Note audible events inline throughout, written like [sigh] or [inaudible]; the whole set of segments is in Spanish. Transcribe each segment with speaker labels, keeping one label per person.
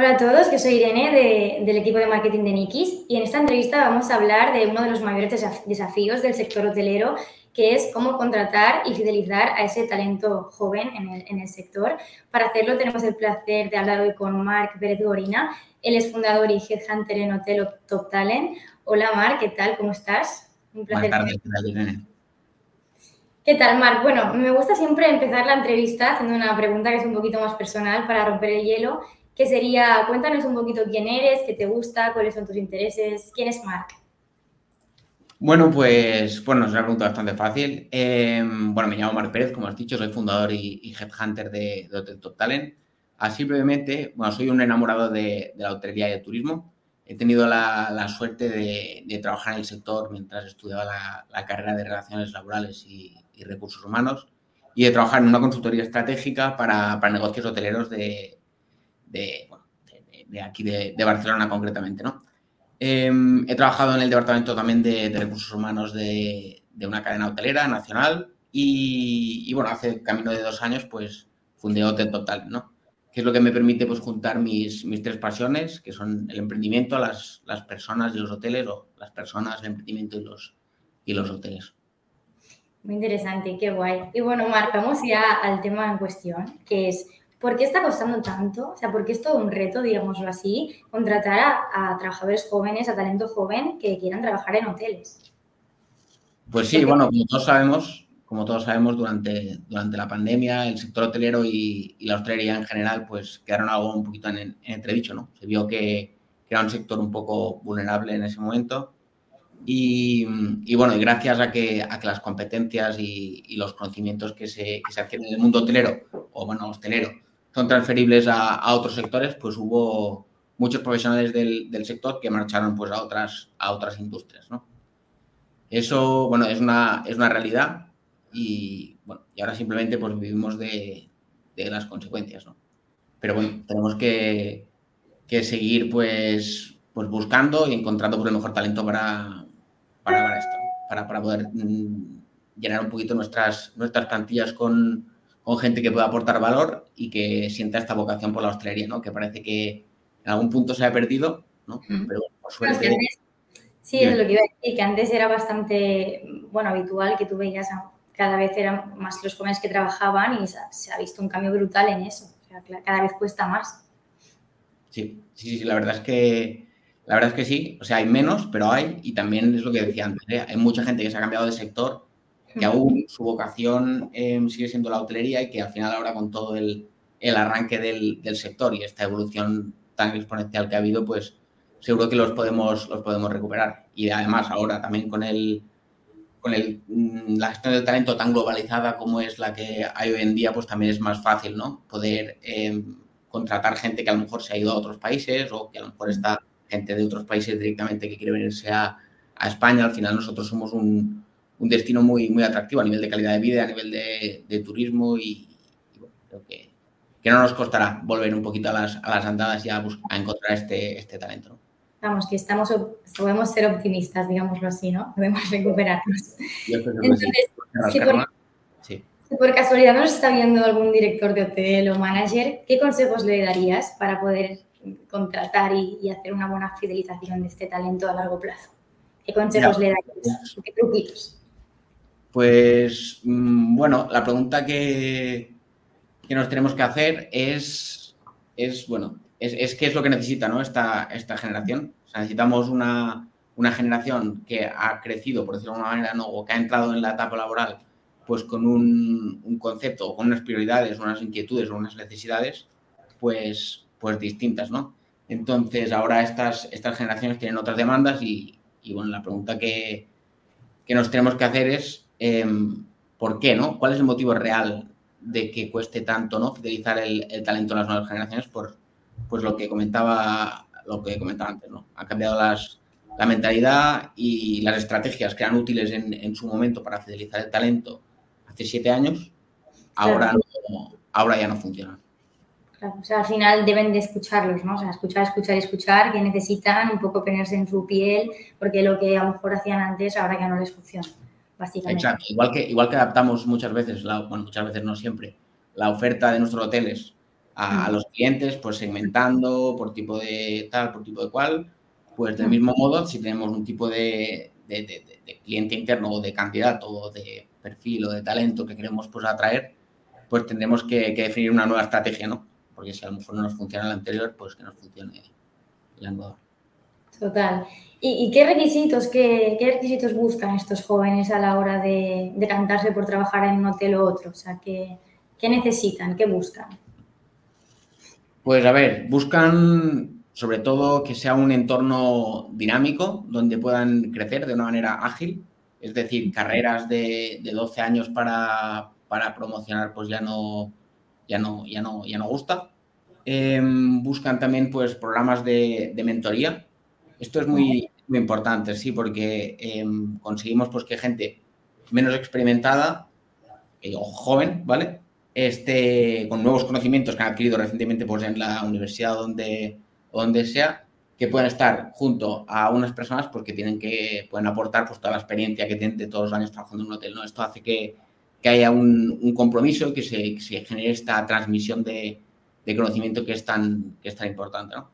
Speaker 1: Hola a todos, que soy Irene del equipo de marketing de Nikis y en esta entrevista vamos a hablar de uno de los mayores desafíos del sector hotelero, que es cómo contratar y fidelizar a ese talento joven en el, sector. Para hacerlo tenemos el placer de hablar hoy con Marc Pérez Gorina, él es fundador y headhunter en Hotel Top Talent. Hola Marc, ¿qué tal? ¿Cómo estás?
Speaker 2: Un placer. Buenas tardes, ¿qué tal Irene?
Speaker 1: ¿Qué tal, Marc? Bueno, me gusta siempre empezar la entrevista haciendo una pregunta que es un poquito más personal para romper el hielo que sería, cuéntanos un poquito quién eres, qué te gusta, cuáles son tus intereses, quién es Mark.
Speaker 2: Bueno, pues bueno, es una pregunta bastante fácil. Em, bueno, me llamo Marc Pérez, como has dicho, soy fundador y, headhunter de, de, Hotel Top Talent. Así brevemente, bueno, soy un enamorado de, la hotelería y del turismo. He tenido la, suerte de, trabajar en el sector mientras estudiaba la, carrera de Relaciones Laborales y, Recursos Humanos y de trabajar en una consultoría estratégica para, para negocios hoteleros de, de, aquí de, Barcelona concretamente, ¿no? Em, he trabajado en el departamento también de, recursos humanos de, una cadena hotelera nacional y, bueno, hace camino de dos años pues fundé Hotel Total, ¿no? Que es lo que me permite pues juntar mis, mis tres pasiones, que son el emprendimiento, las, las personas y los hoteles, o las personas, el emprendimiento y los, y los hoteles.
Speaker 1: Muy interesante, qué guay. Y bueno, marcamos ya al tema en cuestión, que es ¿Por qué está costando tanto? O sea, ¿por qué es todo un reto, digámoslo así, contratar a, trabajadores jóvenes, a talento joven que quieran trabajar en hoteles?
Speaker 2: Pues sí, bueno, como todos sabemos, como todos sabemos, durante, durante la pandemia el sector hotelero y, la hostelería en general pues quedaron algo un poquito en, entredicho, ¿no? Se vio que, era un sector un poco vulnerable en ese momento y, bueno, y gracias a que, a que las competencias y, los conocimientos que se, que se adquieren en el mundo hotelero, o bueno, hostelero, son transferibles a, otros sectores, pues hubo muchos profesionales del, sector que marcharon pues a otras, a otras industrias, ¿no? Eso, bueno, es una, es una realidad y, bueno, y ahora simplemente pues vivimos de, las consecuencias, ¿no? Pero bueno, tenemos que, seguir pues, pues buscando y encontrando pues, el mejor talento para, para, esto, para, para poder mm, llenar un poquito nuestras, nuestras plantillas con, con gente que pueda aportar valor y que sienta esta vocación por la hostelería, ¿no? Que parece que en algún punto se ha perdido, ¿no? Pero por suerte...
Speaker 1: sí, es lo que iba a decir, que antes era bastante, bueno, habitual que tú veías cada vez eran más los jóvenes que trabajaban y se ha visto un cambio brutal en eso. O sea, cada vez cuesta más.
Speaker 2: Sí, sí, sí, la verdad es que la verdad es que sí, o sea, hay menos, pero hay, y también es lo que decía antes, ¿eh? hay mucha gente que se ha cambiado de sector que aún su vocación em, sigue siendo la hotelería y que al final ahora con todo el, arranque del, sector y esta evolución tan exponencial que ha habido, pues seguro que los podemos, los podemos recuperar. Y además ahora también con el con el, mm, la gestión del talento tan globalizada como es la que hay hoy en día, pues también es más fácil, ¿no? Poder em, contratar gente que a lo mejor se ha ido a otros países o que a lo mejor está gente de otros países directamente que quiere venirse a, a España. Al final nosotros somos un, un destino muy, muy atractivo a nivel de calidad de vida, a nivel de, turismo y, creo que, que, no nos costará volver un poquito a las, a las andadas y a, encontrar este, este talento.
Speaker 1: Vamos, que estamos, podemos ser optimistas, digámoslo así, ¿no? [laughs] Podemos recuperarnos. Entonces, si por, sí. por, casualidad nos está viendo algún director de hotel o manager, ¿qué consejos le darías para poder contratar y, hacer una buena fidelización de este talento a largo plazo? ¿Qué consejos le darías? ¿Qué truquitos?
Speaker 2: Pues mm, bueno, la pregunta que, que, nos tenemos que hacer es, es bueno, es, qué es lo que necesita ¿no? esta, esta generación. necesitamos una, generación que ha crecido, por decirlo de alguna manera, ¿no? o que ha entrado en la etapa laboral pues con un, un concepto, con unas prioridades, unas inquietudes, unas necesidades, pues, pues distintas, ¿no? Entonces, ahora estas, estas generaciones tienen otras demandas y, y bueno, la pregunta que, que nos tenemos que hacer es Em, ¿por qué, no? ¿Cuál es el motivo real de que cueste tanto, ¿no? Fidelizar el, talento de las nuevas generaciones por, pues lo que comentaba, lo que comentaba antes, ¿no? Ha cambiado las, la mentalidad y las estrategias que eran útiles en, su momento para fidelizar el talento hace siete años, ahora, ahora ya no funcionan.
Speaker 1: o sea, al final deben de escucharlos, ¿no? O sea, escuchar, escuchar, escuchar, que necesitan un poco ponerse en su piel, porque lo que a lo mejor hacían antes ahora ya no les funciona.
Speaker 2: Exacto, igual que, igual que adaptamos muchas veces, bueno, muchas veces no siempre, la oferta de nuestros hoteles a, los clientes, pues segmentando por tipo de tal, por tipo de cual. Pues del mismo modo, si tenemos un tipo de, cliente interno o de candidato o de perfil o de talento que queremos pues atraer, pues tendremos que, definir una nueva estrategia, ¿no? Porque si a lo mejor no nos funciona la anterior, pues que nos funcione la nueva.
Speaker 1: Total. ¿Y, qué requisitos, qué, requisitos buscan estos jóvenes a la hora de, de cantarse por trabajar en un hotel o otro? O sea, ¿qué, qué necesitan, qué buscan?
Speaker 2: Pues a ver, buscan sobre todo que sea un entorno dinámico donde puedan crecer de una manera ágil, es decir, carreras de, 12 años para, promocionar pues ya no, ya no, ya no, ya no gusta. Em, buscan también pues programas de, mentoría. Esto es muy, muy importante, sí, porque em, conseguimos pues que gente menos experimentada eh, o joven, ¿vale? este, con nuevos conocimientos que han adquirido recientemente pues, en la universidad donde, donde sea, que puedan estar junto a unas personas porque tienen que, pueden aportar pues, toda la experiencia que tienen de todos los años trabajando en un hotel. ¿no? Esto hace que, que haya un, compromiso y que se, se, genere esta transmisión de, de, conocimiento que es tan, que es tan importante. ¿no?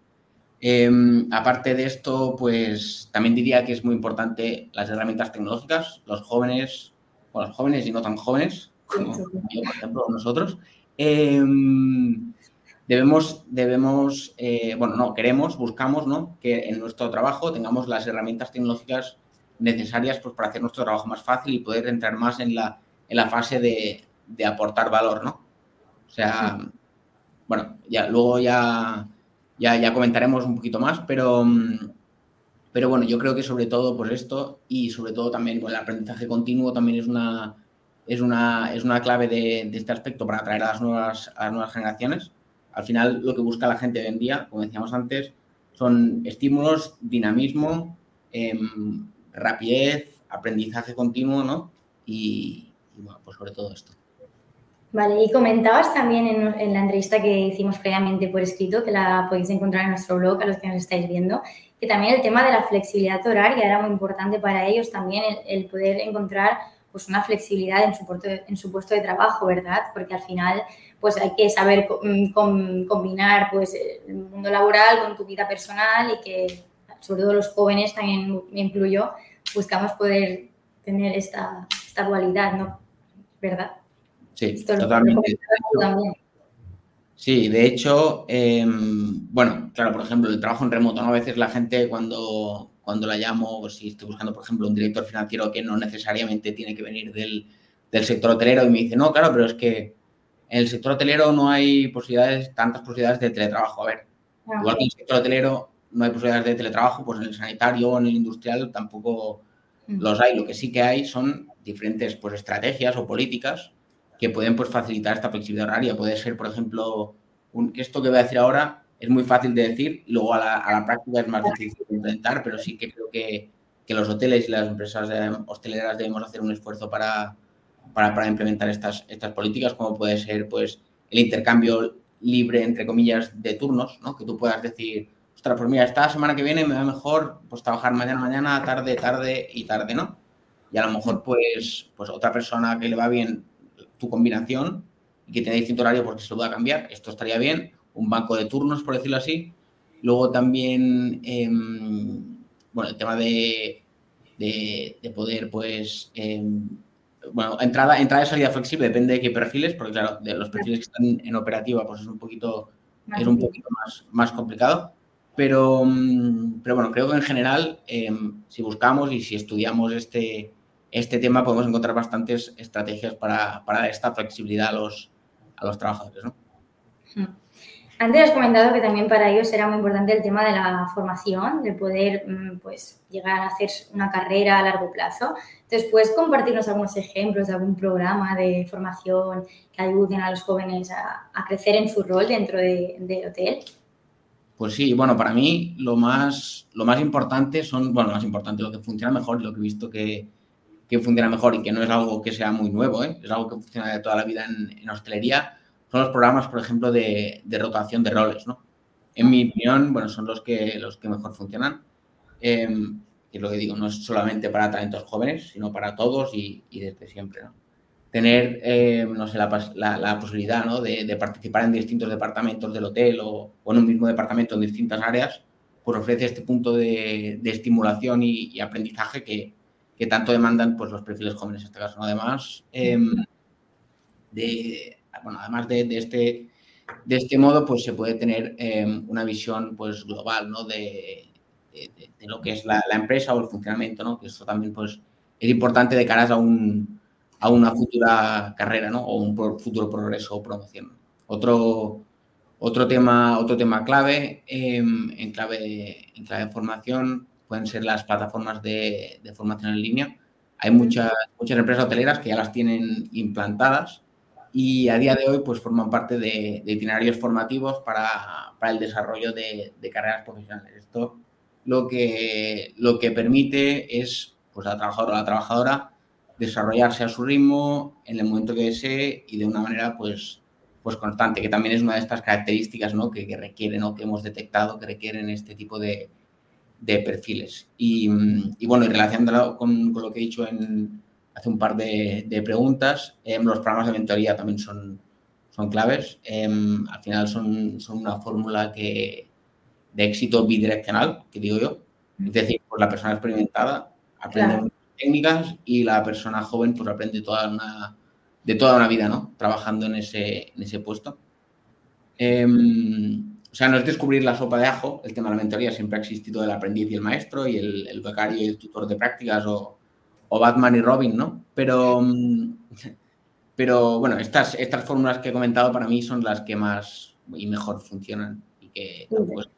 Speaker 2: Em, aparte de esto, pues también diría que es muy importante las herramientas tecnológicas. Los jóvenes, o los jóvenes y no tan jóvenes, como yo, por ejemplo, nosotros, em, debemos, debemos eh, bueno, no, queremos, buscamos, ¿no? Que en nuestro trabajo tengamos las herramientas tecnológicas necesarias pues, para hacer nuestro trabajo más fácil y poder entrar más en la, en la fase de, de aportar valor, ¿no? O sea, bueno, ya luego ya, ya, ya comentaremos un poquito más, pero, pero bueno, yo creo que sobre todo pues esto y sobre todo también el aprendizaje continuo también es una, es una, es una clave de, este aspecto para atraer a las, nuevas, a nuevas generaciones. Al final, lo que busca la gente hoy en día, como decíamos antes, son estímulos, dinamismo, em, rapidez, aprendizaje continuo, ¿no? Y, bueno, pues sobre todo esto.
Speaker 1: Vale, y comentabas también en, en, la entrevista que hicimos previamente por escrito, que la podéis encontrar en nuestro blog a los que nos estáis viendo, que también el tema de la flexibilidad horaria era muy importante para ellos también, el, el poder encontrar pues una flexibilidad en su, puesto de, en su puesto de trabajo, ¿verdad? Porque al final pues hay que saber mm, combinar pues el mundo laboral con tu vida personal y que sobre todo los jóvenes, también me incluyo, buscamos poder tener esta, esta dualidad, ¿no? ¿Verdad?
Speaker 2: Sí, totalmente. Sí, de hecho, em, bueno, claro, por ejemplo, el trabajo en remoto, ¿no? A veces la gente cuando, cuando la llamo, si estoy buscando, por ejemplo, un director financiero que no necesariamente tiene que venir del, sector hotelero y me dice, no, claro, pero es que en el sector hotelero no hay posibilidades, tantas posibilidades de teletrabajo. A ver, ah, igual que en el sector hotelero no hay posibilidades de teletrabajo, pues en el sanitario o en el industrial tampoco mm. los hay. Lo que sí que hay son diferentes pues, estrategias o políticas que pueden pues, facilitar esta flexibilidad horaria. Puede ser, por ejemplo, un, esto que voy a decir ahora es muy fácil de decir, luego a la, práctica es más difícil de implementar, pero sí que creo que, los hoteles y las empresas hosteleras debemos hacer un esfuerzo para, para, implementar estas, estas políticas, como puede ser pues, el intercambio libre, entre comillas, de turnos, ¿no? que tú puedas decir, ostras, pues mira, esta semana que viene me va mejor pues, trabajar mañana, mañana, tarde, tarde y tarde, ¿no? Y a lo mejor, pues, pues otra persona que le va bien tu combinación y que tiene distinto horario porque se lo va a cambiar, esto estaría bien, un banco de turnos, por decirlo así. Luego también, em, bueno, el tema de, de, poder, pues, em, bueno, entrada, entrada y salida flexible, depende de qué perfiles, porque claro, de los perfiles que están en operativa, pues es un poquito, es un poquito más, más complicado. Pero, mm, pero bueno, creo que en general, em, si buscamos y si estudiamos este, este tema, podemos encontrar bastantes estrategias para, para dar esta flexibilidad a los, a los trabajadores, ¿no?
Speaker 1: Antes has comentado que también para ellos era muy importante el tema de la formación, de poder mm, pues, llegar a hacer una carrera a largo plazo. Entonces, ¿puedes compartirnos algunos ejemplos de algún programa de formación que ayuden a los jóvenes a, crecer en su rol dentro del hotel?
Speaker 2: Pues sí, bueno, para mí lo más, lo más importante son, bueno, lo más importante, lo que funciona mejor, lo que he visto que, que funciona mejor y que no es algo que sea muy nuevo, ¿eh? es algo que funciona de toda la vida en, en hostelería, son los programas, por ejemplo, de, rotación de roles, ¿no? En mi opinión, bueno, son los que, los que mejor funcionan. Eh, es lo que digo, no es solamente para talentos jóvenes, sino para todos y, desde siempre, ¿no? tener, eh, no sé, la, posibilidad ¿no? de, participar en distintos departamentos del hotel o, en un mismo departamento en distintas áreas, pues ofrece este punto de, estimulación y, aprendizaje que, tanto demandan pues, los perfiles jóvenes en este caso. Además, em, de, bueno, además de, este, de este modo, pues se puede tener em, una visión pues, global ¿no? de, lo que es la, empresa o el funcionamiento, ¿no? que esto también pues, es importante de cara a, un, a una futura carrera ¿no? o un futuro progreso o promoción. Otro, otro, tema, otro tema clave, em, en, clave en clave de formación pueden ser las plataformas de, de formación en línea. Hay muchas, muchas empresas hoteleras que ya las tienen implantadas y a día de hoy pues forman parte de, itinerarios formativos para, para el desarrollo de, de, carreras profesionales. Esto lo que, lo que permite es pues, a la trabajadora o la trabajadora desarrollarse a su ritmo en el momento que desee y de una manera pues, pues constante, que también es una de estas características ¿no? que, que requieren o que hemos detectado que requieren este tipo de, de perfiles. Y, y, bueno, y relacionándolo con, con, lo que he dicho en, hace un par de, preguntas. Em, los programas de mentoría también son, son claves. Em, al final son, son una fórmula que, de éxito bidireccional, que digo yo. Es decir, pues la persona experimentada aprende técnicas y la persona joven pues aprende toda una, de toda una vida, ¿no? Trabajando en ese, en ese puesto. Em, o sea, no es descubrir la sopa de ajo, el tema de la mentoría siempre ha existido el aprendiz y el maestro y el, el becario y el tutor de prácticas o, o Batman y Robin, ¿no? Pero, mm, pero bueno, estas, estas fórmulas que he comentado para mí son las que más y mejor funcionan y que pues,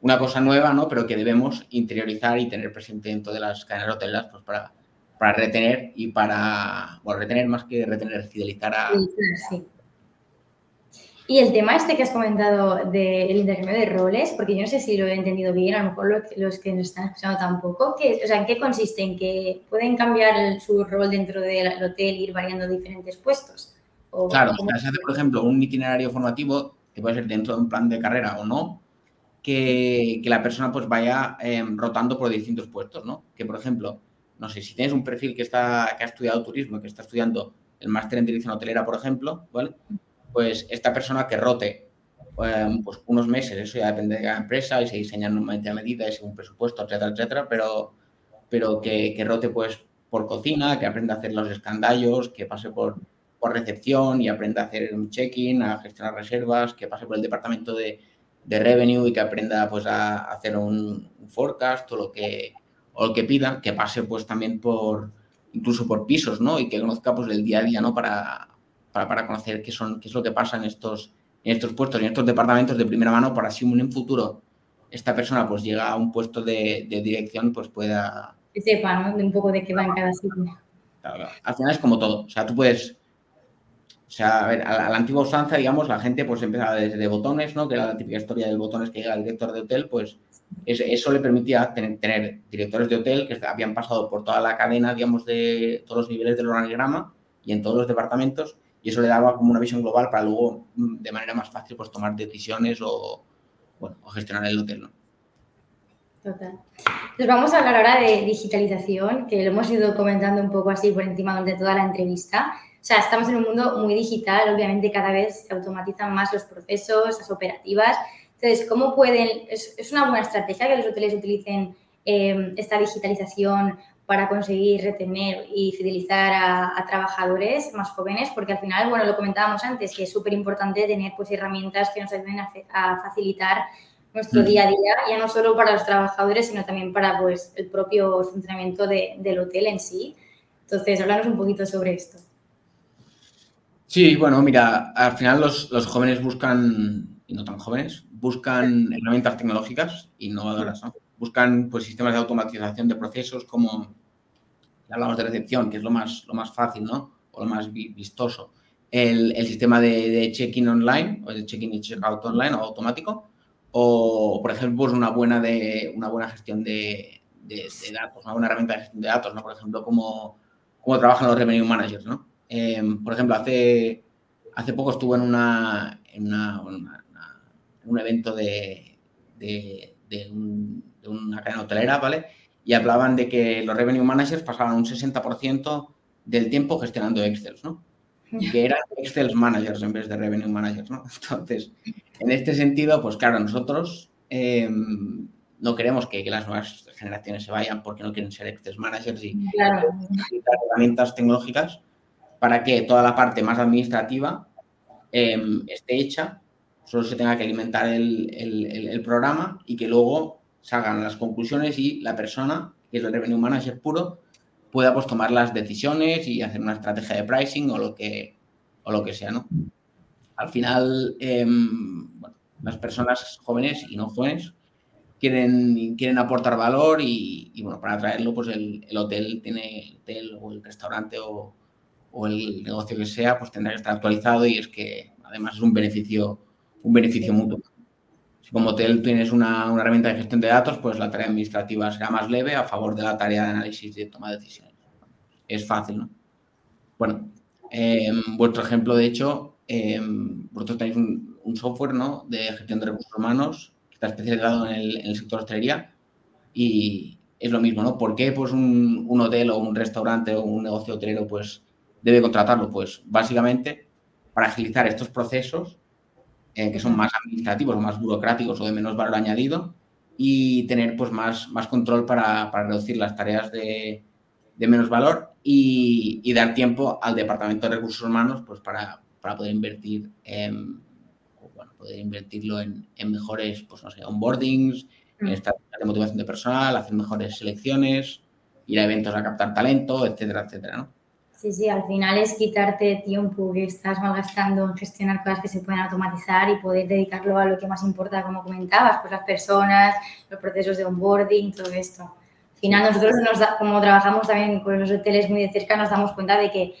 Speaker 2: una cosa nueva, ¿no? Pero que debemos interiorizar y tener presente en todas las cadenas hoteleras pues para, para retener y para, bueno, retener más que retener, fidelizar a, sí.
Speaker 1: Y el tema este que has comentado del intercambio de roles, porque yo no sé si lo he entendido bien, a lo mejor los que nos están escuchando tampoco, ¿qué, o sea, ¿en qué consiste? ¿En que pueden cambiar su rol dentro del hotel e ir variando diferentes puestos?
Speaker 2: claro, se hace, por ejemplo, un itinerario formativo, que puede ser dentro de un plan de carrera o no, que, que la persona pues vaya em, rotando por distintos puestos, ¿no? Que, por ejemplo, no sé, si tienes un perfil que, está, que ha estudiado turismo, que está estudiando el máster en dirección hotelera, por ejemplo, ¿vale? Pues esta persona que rote em, pues unos meses, eso ya depende de cada empresa y se diseñan normalmente a medida y según presupuesto, etcétera, etcétera, pero, pero que, que, rote pues por cocina, que aprenda a hacer los escandallos, que pase por, por recepción y aprenda a hacer un check-in, a gestionar reservas, que pase por el departamento de, de revenue y que aprenda pues a, hacer un, forecast o lo que o lo que pida, que pase pues también por incluso por pisos, ¿no? Y que conozca pues el día a día, ¿no? Para, para, conocer qué, son, qué es lo que pasa en estos, en estos puestos, en estos departamentos de primera mano, para si en un futuro esta persona pues llega a un puesto de, dirección, pues pueda...
Speaker 1: Que sepa, ¿no? De un poco de qué va en cada sitio.
Speaker 2: Al final es como todo. O sea, tú puedes... O sea, a ver, a la, antigua usanza, digamos, la gente pues empezaba desde botones, ¿no? Que era la típica historia del botones que llega el director de hotel, pues eso le permitía tener, tener, directores de hotel que habían pasado por toda la cadena, digamos, de todos los niveles del organigrama y en todos los departamentos y eso le daba como una visión global para luego mm, de manera más fácil pues tomar decisiones o, bueno, o gestionar el hotel. ¿no?
Speaker 1: Total. Entonces vamos a hablar ahora de digitalización, que lo hemos ido comentando un poco así por encima durante toda la entrevista. O sea, estamos en un mundo muy digital, obviamente cada vez se automatizan más los procesos, las operativas. Entonces, ¿cómo pueden, es, es una buena estrategia que los hoteles utilicen eh, esta digitalización para conseguir retener y fidelizar a, trabajadores más jóvenes, porque al final, bueno, lo comentábamos antes, que es súper importante tener pues herramientas que nos ayuden a, facilitar nuestro día a día, ya no solo para los trabajadores, sino también para pues, el propio funcionamiento del hotel en sí. Entonces, háblanos un poquito sobre esto.
Speaker 2: Sí, bueno, mira, al final los, los jóvenes buscan, y no tan jóvenes, buscan herramientas tecnológicas innovadoras, ¿no? Buscan pues, sistemas de automatización de procesos como hablamos de recepción, que es lo más, lo más fácil, ¿no? O lo más vistoso. El, el sistema de, check-in online, o de check-in y check-out online o automático, o, por ejemplo, una buena, de, una buena gestión de, de, datos, una buena herramienta de gestión de datos, ¿no? Por ejemplo, cómo, cómo trabajan los revenue managers, ¿no? Em, por ejemplo, hace, hace poco estuve en, una, en una, un evento de, de, de, una cadena hotelera, ¿vale? Y hablaban de que los revenue managers pasaban un 60% del tiempo gestionando Excel, ¿no? que eran Excel managers en vez de revenue managers, ¿no? [laughs] Entonces, en este sentido, pues claro, nosotros em, no queremos que, las nuevas generaciones se vayan porque no quieren ser Excel managers y claro. herramientas tecnológicas para que toda la parte más administrativa em, esté hecha, solo se tenga que alimentar el, el, programa y que luego salgan las conclusiones y la persona, que es el revenue manager puro, pueda pues, tomar las decisiones y hacer una estrategia de pricing o lo que, o lo que sea, ¿no? Al final, em, las personas jóvenes y no jóvenes quieren, quieren aportar valor y, bueno, para traerlo, pues el, hotel tiene, el hotel o el restaurante o, o, el negocio que sea, pues tendrá que estar actualizado y es que además es un beneficio, un beneficio mutuo. Si como hotel tienes una, una herramienta de gestión de datos, pues la tarea administrativa será más leve a favor de la tarea de análisis y de toma de decisiones. Es fácil, ¿no? Bueno, em, vuestro ejemplo, de hecho, em, vosotros tenéis un, un, software ¿no? de gestión de recursos humanos que está especializado en el, en el sector hostelería y es lo mismo, ¿no? ¿Por qué pues, un, un, hotel o un restaurante o un negocio hotelero pues, debe contratarlo? Pues básicamente para agilizar estos procesos eh, que son más administrativos o más burocráticos o de menos valor añadido y tener pues más, más control para, para reducir las tareas de, de menos valor y, y, dar tiempo al Departamento de Recursos Humanos pues para, para poder invertir en, bueno, poder invertirlo en, en, mejores, pues no sé, onboardings, en mm. estrategias de motivación de personal, hacer mejores selecciones, ir a eventos a captar talento, etcétera, etcétera, ¿no?
Speaker 1: Sí, sí, al final es quitarte tiempo que estás malgastando en gestionar cosas que se pueden automatizar y poder dedicarlo a lo que más importa, como comentabas, pues las personas, los procesos de onboarding, todo esto. Al final nosotros, nos como trabajamos también con los hoteles muy de cerca, nos damos cuenta de que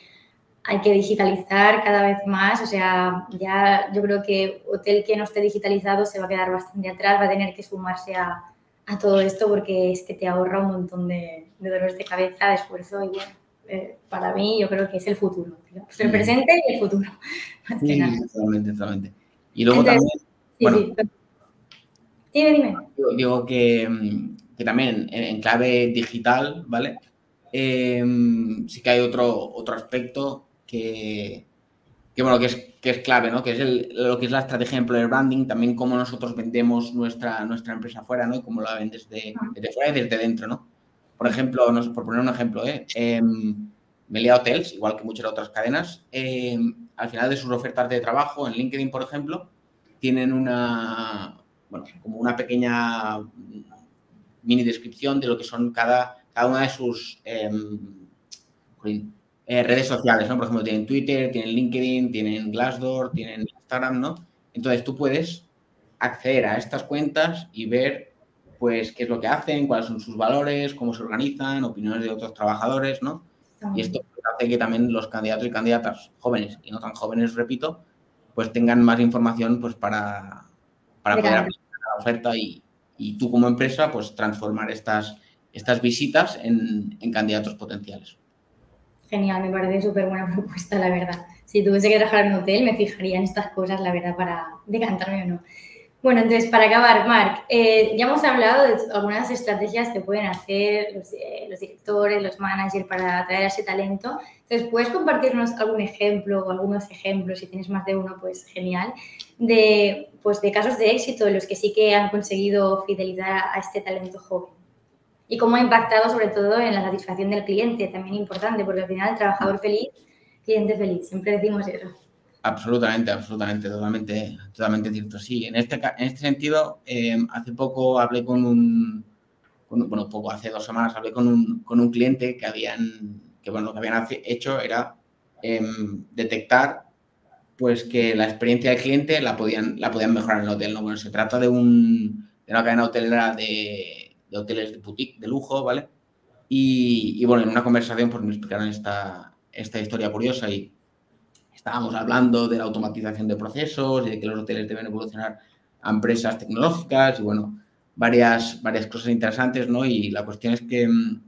Speaker 1: hay que digitalizar cada vez más. O sea, ya yo creo que hotel que no esté digitalizado se va a quedar bastante atrás, va a tener que sumarse a, a todo esto porque es que te ahorra un montón de, de dolores de cabeza, de esfuerzo y bueno eh, para mí yo creo que es el futuro. Pues el presente y el futuro. [laughs]
Speaker 2: Sí, totalmente, totalmente. Y luego también... bueno,
Speaker 1: Dime, dime.
Speaker 2: Digo, que, que, también en, clave digital, ¿vale? Em, sí que hay otro, otro aspecto que, que bueno, que es, que es clave, ¿no? Que es el, lo que es la estrategia de employer branding, también cómo nosotros vendemos nuestra, nuestra empresa afuera, ¿no? Y cómo la vendes desde, desde fuera y desde dentro, ¿no? Por ejemplo, no, por poner un ejemplo, ¿eh? eh, Melia Hotels, igual que muchas otras cadenas, em, al final de sus ofertas de trabajo, en LinkedIn, por ejemplo, tienen una, bueno, como una pequeña mini descripción de lo que son cada, cada una de sus em, eh, redes sociales, ¿no? Por ejemplo, tienen Twitter, tienen LinkedIn, tienen Glassdoor, tienen Instagram, ¿no? Entonces tú puedes acceder a estas cuentas y ver pues qué es lo que hacen, cuáles son sus valores, cómo se organizan, opiniones de otros trabajadores, ¿no? Y esto hace que también los candidatos y candidatas jóvenes y no tan jóvenes, repito, pues tengan más información pues para, para poder aplicar la oferta y, y, tú como empresa pues transformar estas, estas visitas en, en candidatos potenciales.
Speaker 1: Genial, me parece súper buena propuesta, la verdad. Si tuviese que trabajar en un hotel, me fijaría en estas cosas, la verdad, para decantarme o no. Bueno, entonces, para acabar, Marc, eh, ya hemos hablado de algunas estrategias que pueden hacer los, eh, los, directores, los managers para atraer ese talento. Entonces, ¿puedes compartirnos algún ejemplo o algunos ejemplos, si tienes más de uno, pues genial, de, pues, de casos de éxito en los que sí que han conseguido fidelizar a este talento joven? Y cómo ha impactado sobre todo en la satisfacción del cliente, también importante, porque al final el trabajador feliz, cliente feliz, siempre decimos eso.
Speaker 2: Absolutamente, absolutamente, totalmente, totalmente cierto. Sí, en este, en este sentido, eh, hace poco hablé con un, bueno, poco, hace dos semanas hablé con un, con un cliente que habían, que bueno, lo que habían hecho era em, detectar pues que la experiencia del cliente la podían, la podían mejorar en el hotel. ¿no? Bueno, se trata de, un, de una cadena hotelera de, de hoteles de boutique, de lujo, ¿vale? Y, y, bueno, en una conversación pues me explicaron esta, esta historia curiosa y Estábamos hablando de la automatización de procesos y de que los hoteles deben evolucionar a empresas tecnológicas y bueno, varias, varias cosas interesantes, ¿no? Y la cuestión es que mm,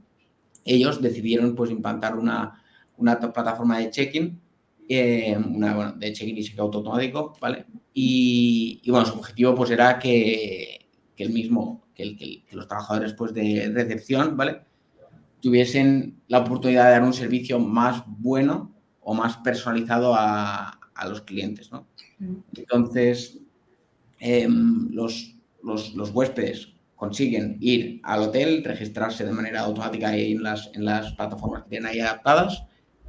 Speaker 2: ellos decidieron pues implantar una, una plataforma de check-in, eh, una, bueno, de check-in y check-out automático, ¿vale? Y, y, bueno, su objetivo pues era que, que el mismo, que, el, que, los trabajadores pues de recepción, ¿vale? tuviesen la oportunidad de dar un servicio más bueno o más personalizado a, los clientes. ¿no? Entonces, em, los, los, huéspedes consiguen ir al hotel, registrarse de manera automática en las, en las plataformas que tienen ahí adaptadas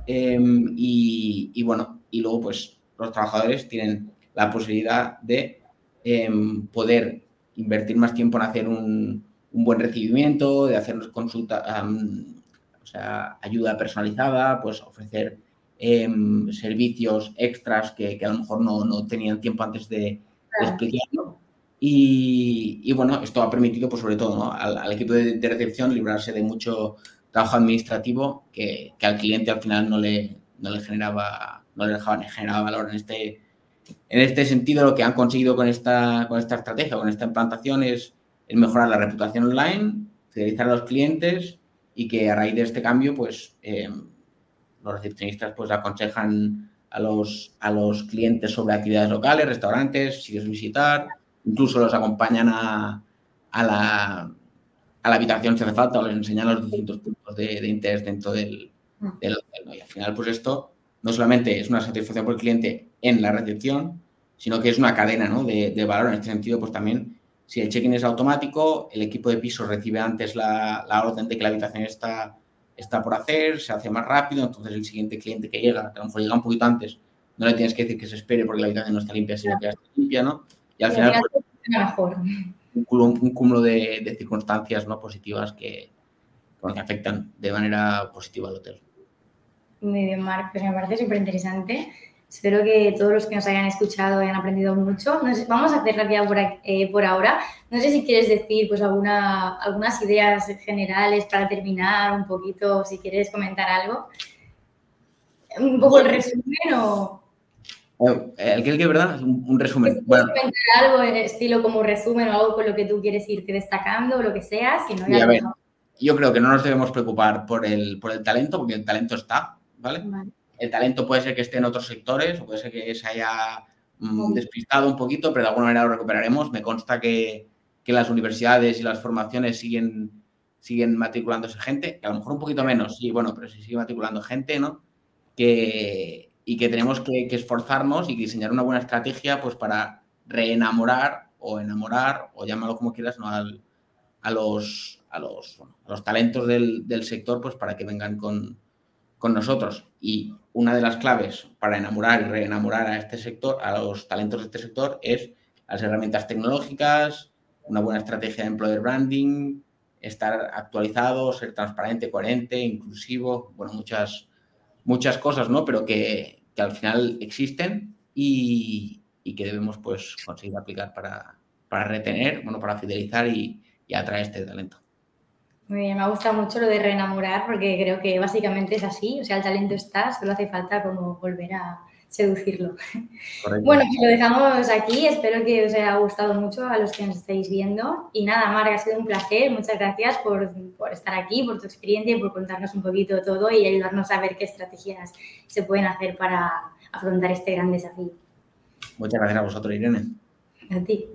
Speaker 2: em, y, bueno, y luego pues los trabajadores tienen la posibilidad de em, poder invertir más tiempo en hacer un, un buen recibimiento, de hacer consulta, o sea, ayuda personalizada, pues ofrecer em, servicios extras que, a lo mejor no, tenían tiempo antes de, explicarlo. Y, bueno, esto ha permitido, pues sobre todo, al, equipo de, recepción librarse de mucho trabajo administrativo que, al cliente al final no le, no le generaba, no le dejaba generaba valor en este, en este sentido. Lo que han conseguido con esta, con esta estrategia, con esta implantación es es mejorar la reputación online, fidelizar a los clientes y que a raíz de este cambio, pues eh, los recepcionistas pues aconsejan a los, a los clientes sobre actividades locales, restaurantes, sitios visitar, incluso los acompañan a, la, a la habitación si hace falta o les enseñan los distintos puntos de, interés dentro del, mm. hotel. Y al final, pues esto no solamente es una satisfacción por el cliente en la recepción, sino que es una cadena de, de valor en este sentido, pues también si el check-in es automático, el equipo de piso recibe antes la, orden de que la habitación está, está por hacer, se hace más rápido, entonces el siguiente cliente que llega, que a lo mejor llega un poquito antes, no le tienes que decir que se espere porque la habitación no está limpia, sino que ya está limpia, ¿no? Y al final, pues, mejor. Un, cúmulo, de, circunstancias no positivas que, que afectan de manera positiva al hotel.
Speaker 1: Muy bien, Marc, pues me parece súper interesante. Espero que todos los que nos hayan escuchado hayan aprendido mucho. vamos a hacer ya por, eh, por, ahora. No sé si quieres decir pues alguna, algunas ideas generales para terminar un poquito, si quieres comentar algo. Un poco el resumen o...
Speaker 2: El que, que verdad, un, un resumen.
Speaker 1: Bueno. algo en estilo como resumen o algo con lo que tú quieres irte destacando o lo que sea, si no, ya
Speaker 2: yo creo que no nos debemos preocupar por el, por el talento, porque el talento está, ¿vale? vale el talento puede ser que esté en otros sectores o puede ser que se haya mm, despistado un poquito, pero de alguna manera lo recuperaremos. Me consta que, las universidades y las formaciones siguen, siguen matriculándose gente, que a lo mejor un poquito menos, sí, bueno, pero se sigue matriculando gente, ¿no? Que, y que tenemos que, esforzarnos y diseñar una buena estrategia pues para reenamorar o enamorar, o llámalo como quieras, ¿no? a, los, a, los, a los talentos del, del sector pues para que vengan con, con nosotros. Y una de las claves para enamorar y reenamorar a este sector, a los talentos de este sector, es las herramientas tecnológicas, una buena estrategia de employer branding, estar actualizado, ser transparente, coherente, inclusivo, bueno, muchas, muchas cosas, ¿no? Pero que, al final existen y, que debemos pues conseguir aplicar para, para retener, bueno, para fidelizar y, y atraer este talento.
Speaker 1: Muy bien, me gusta mucho lo de reenamorar porque creo que básicamente es así, o sea, el talento está, solo hace falta como volver a seducirlo. Bueno, pues lo dejamos aquí, espero que os haya gustado mucho a los que nos estáis viendo y nada, Marga, ha sido un placer, muchas gracias por, por estar aquí, por tu experiencia y por contarnos un poquito todo y ayudarnos a ver qué estrategias se pueden hacer para afrontar este gran desafío.
Speaker 2: Muchas gracias a vosotros, Irene.
Speaker 1: A ti.